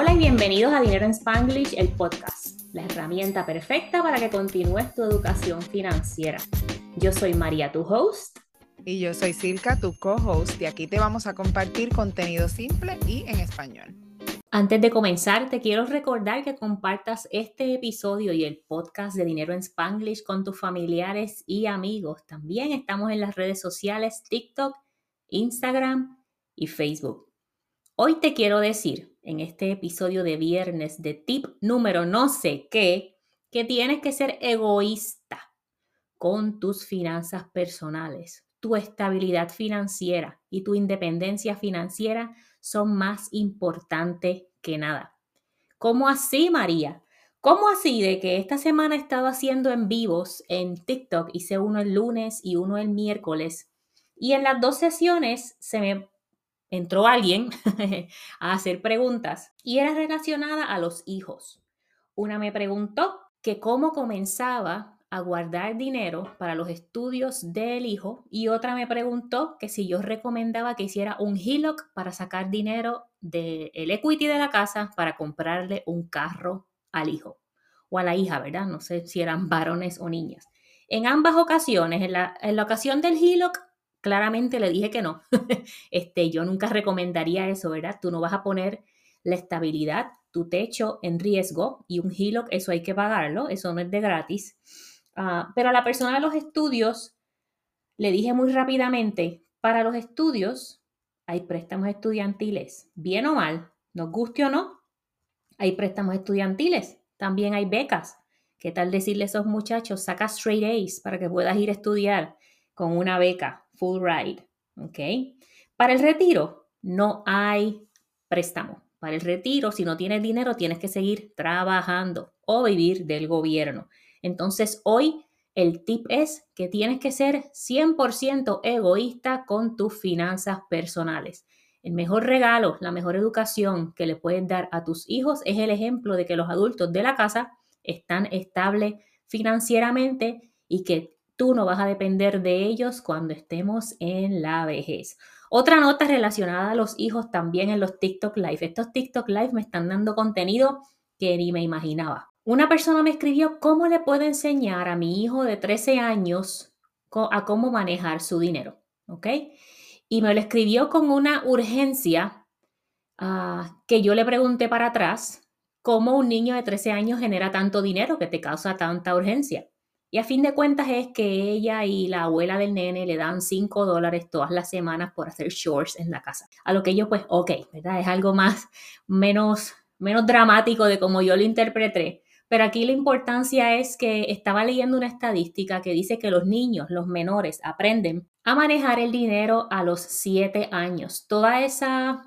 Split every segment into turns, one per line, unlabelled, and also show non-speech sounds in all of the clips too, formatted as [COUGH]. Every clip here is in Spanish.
Hola y bienvenidos a Dinero en Spanglish, el podcast, la herramienta perfecta para que continúes tu educación financiera. Yo soy María, tu host.
Y yo soy Silka, tu co-host, y aquí te vamos a compartir contenido simple y en español.
Antes de comenzar, te quiero recordar que compartas este episodio y el podcast de Dinero en Spanglish con tus familiares y amigos. También estamos en las redes sociales TikTok, Instagram y Facebook. Hoy te quiero decir, en este episodio de viernes de tip número no sé qué, que tienes que ser egoísta con tus finanzas personales. Tu estabilidad financiera y tu independencia financiera son más importantes que nada. ¿Cómo así, María? ¿Cómo así de que esta semana he estado haciendo en vivos en TikTok? Hice uno el lunes y uno el miércoles. Y en las dos sesiones se me entró alguien [LAUGHS] a hacer preguntas y era relacionada a los hijos. Una me preguntó que cómo comenzaba a guardar dinero para los estudios del hijo y otra me preguntó que si yo recomendaba que hiciera un HELOC para sacar dinero del equity de la casa para comprarle un carro al hijo o a la hija, ¿verdad? No sé si eran varones o niñas. En ambas ocasiones, en la, en la ocasión del HELOC, claramente le dije que no. [LAUGHS] este, yo nunca recomendaría eso, ¿verdad? Tú no vas a poner la estabilidad, tu techo en riesgo y un HELOC, eso hay que pagarlo, eso no es de gratis. Ah, pero a la persona de los estudios le dije muy rápidamente, para los estudios hay préstamos estudiantiles, bien o mal, nos guste o no, hay préstamos estudiantiles, también hay becas. ¿Qué tal decirle a esos muchachos, saca straight A's para que puedas ir a estudiar con una beca full ride? ¿Ok? Para el retiro no hay préstamo. Para el retiro, si no tienes dinero, tienes que seguir trabajando o vivir del gobierno. Entonces hoy el tip es que tienes que ser 100% egoísta con tus finanzas personales. El mejor regalo, la mejor educación que le puedes dar a tus hijos es el ejemplo de que los adultos de la casa están estables financieramente y que tú no vas a depender de ellos cuando estemos en la vejez. Otra nota relacionada a los hijos también en los TikTok Live. Estos TikTok Live me están dando contenido que ni me imaginaba. Una persona me escribió cómo le puedo enseñar a mi hijo de 13 años a cómo manejar su dinero, ¿ok? Y me lo escribió con una urgencia ah, que yo le pregunté para atrás, cómo un niño de 13 años genera tanto dinero que te causa tanta urgencia. Y a fin de cuentas es que ella y la abuela del nene le dan 5 dólares todas las semanas por hacer shorts en la casa. A lo que yo pues, ok, ¿verdad? Es algo más, menos, menos dramático de como yo lo interpreté. Pero aquí la importancia es que estaba leyendo una estadística que dice que los niños, los menores, aprenden a manejar el dinero a los 7 años. Toda esa,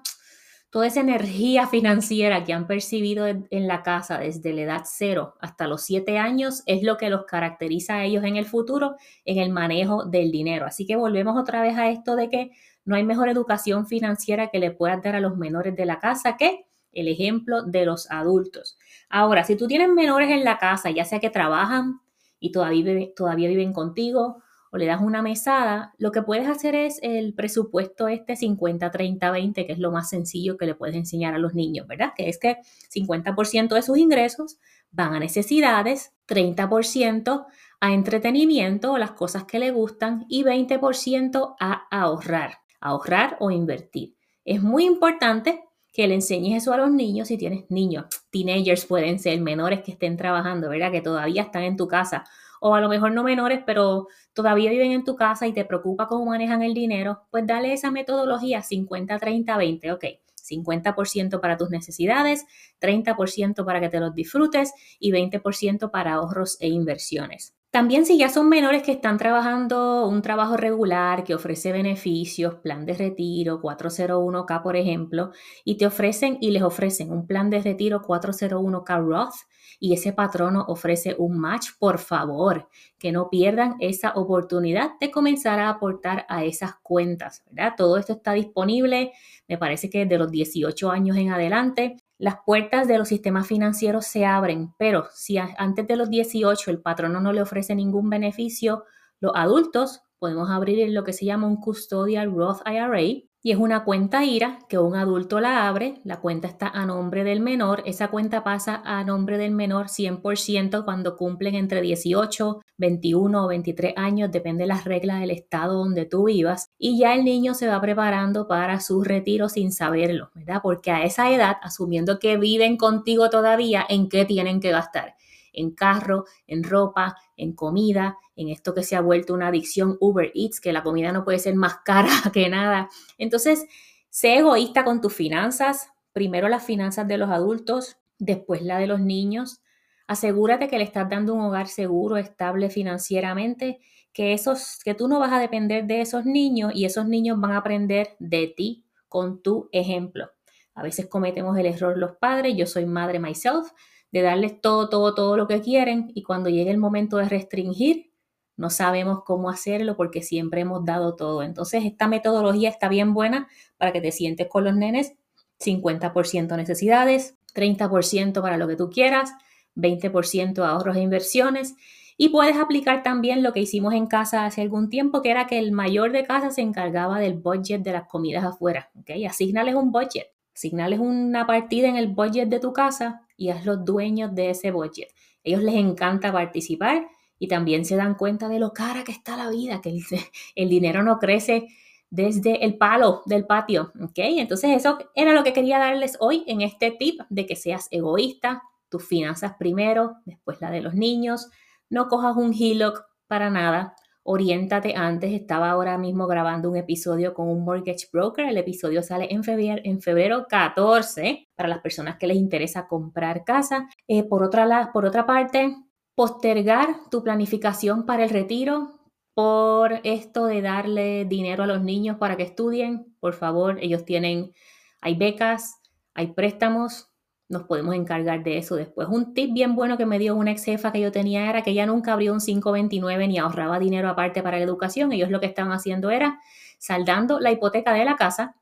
toda esa energía financiera que han percibido en, la casa desde la edad cero hasta los 7 años es lo que los caracteriza a ellos en el futuro en el manejo del dinero. Así que volvemos otra vez a esto de que no hay mejor educación financiera que le puedas dar a los menores de la casa que el ejemplo de los adultos. Ahora, si tú tienes menores en la casa, ya sea que trabajan y todavía, todavía viven contigo o le das una mesada, lo que puedes hacer es el presupuesto este 50-30-20, que es lo más sencillo que le puedes enseñar a los niños, ¿verdad? Que es que 50% de sus ingresos van a necesidades, 30% a entretenimiento o las cosas que le gustan y 20% a ahorrar, ahorrar o invertir. Es muy importante que le enseñes eso a los niños si tienes niños. Teenagers pueden ser menores que estén trabajando, ¿verdad? Que todavía están en tu casa. O a lo mejor no menores, pero todavía viven en tu casa y te preocupa cómo manejan el dinero. Pues dale esa metodología 50, 30, 20. Ok. 50% para tus necesidades, 30% para que te los disfrutes y 20% para ahorros e inversiones. También si ya son menores que están trabajando un trabajo regular que ofrece beneficios, plan de retiro 401k por ejemplo, y te ofrecen y les ofrecen un plan de retiro 401k Roth y ese patrono ofrece un match, por favor, que no pierdan esa oportunidad de comenzar a aportar a esas cuentas, ¿verdad? Todo esto está disponible, me parece que de los 18 años en adelante las puertas de los sistemas financieros se abren, pero si antes de los 18 el patrono no le ofrece ningún beneficio, los adultos podemos abrir lo que se llama un Custodial Roth IRA y es una cuenta IRA que un adulto la abre, la cuenta está a nombre del menor, esa cuenta pasa a nombre del menor 100% cuando cumplen entre 18, 21 o 23 años, depende de las reglas del estado donde tú vivas, y ya el niño se va preparando para su retiro sin saberlo, ¿verdad? Porque a esa edad, asumiendo que viven contigo todavía, ¿en qué tienen que gastar? En carro, en ropa, en comida, en esto que se ha vuelto una adicción Uber Eats, que la comida no puede ser más [LAUGHS] cara que nada. Entonces, sé egoísta con tus finanzas, primero las finanzas de los adultos, después la de los niños. Asegúrate que le estás dando un hogar seguro, estable financieramente, que esos que tú no vas a depender de esos niños y esos niños van a aprender de ti con tu ejemplo. A veces cometemos el error los padres, yo soy madre myself, de darles todo, todo, todo lo que quieren y cuando llegue el momento de restringir, no sabemos cómo hacerlo porque siempre hemos dado todo. Entonces, esta metodología está bien buena para que te sientes con los nenes, 50% necesidades, 30% para lo que tú quieras, 20% ahorros e inversiones. Y puedes aplicar también lo que hicimos en casa hace algún tiempo, que era que el mayor de casa se encargaba del budget de las comidas afuera. ¿okay? Asignales un budget. Asignales una partida en el budget de tu casa y los dueños de ese budget. Ellos les encanta participar y también se dan cuenta de lo cara que está la vida, que el, [LAUGHS] el dinero no crece desde el palo del patio, ¿ok? Entonces eso era lo que quería darles hoy en este tip de que seas egoísta, tus finanzas primero, después la de los niños, no cojas un HELOC para nada, Oriéntate antes, estaba ahora mismo grabando un episodio con un mortgage broker. El episodio sale en febrero, en febrero 14 para las personas que les interesa comprar casa. Eh, por, otra, por otra parte, postergar tu planificación para el retiro por esto de darle dinero a los niños para que estudien. Por favor, ellos tienen, hay becas, hay préstamos, nos podemos encargar de eso después. Un tip bien bueno que me dio una ex jefa que yo tenía era que ella nunca abrió un 529 ni ahorraba dinero aparte para la educación. Ellos lo que estaban haciendo era saldando la hipoteca de la casa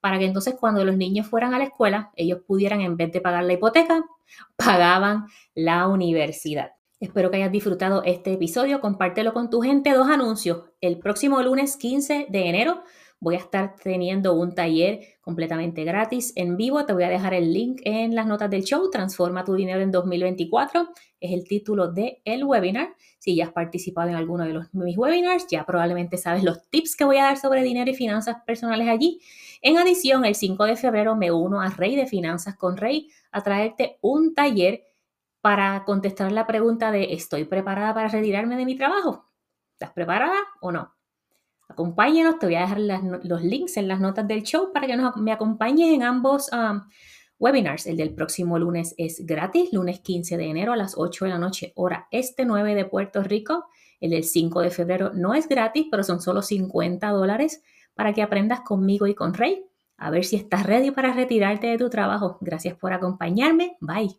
para que entonces cuando los niños fueran a la escuela, ellos pudieran, en vez de pagar la hipoteca, [LAUGHS] pagaban la universidad. Espero que hayas disfrutado este episodio. Compártelo con tu gente. Dos anuncios. El próximo lunes 15 de enero voy a estar teniendo un taller completamente gratis en vivo. Te voy a dejar el link en las notas del show. Transforma tu dinero en 2024. Es el título del el webinar. Si ya has participado en alguno de los, mis webinars, ya probablemente sabes los tips que voy a dar sobre dinero y finanzas personales allí. En adición, el 5 de febrero me uno a Rey de Finanzas con Rey a traerte un taller para contestar la pregunta de ¿estoy preparada para retirarme de mi trabajo? ¿Estás preparada o no? Acompáñenos, te voy a dejar los links en las notas del show para que me acompañes en ambos um, webinars. El del próximo lunes es gratis, lunes 15 de enero a las 8 de la noche, hora este 9 de Puerto Rico. El del 5 de febrero no es gratis, pero son solo 50 dólares para que aprendas conmigo y con Rey. A ver si estás ready para retirarte de tu trabajo. Gracias por acompañarme. Bye.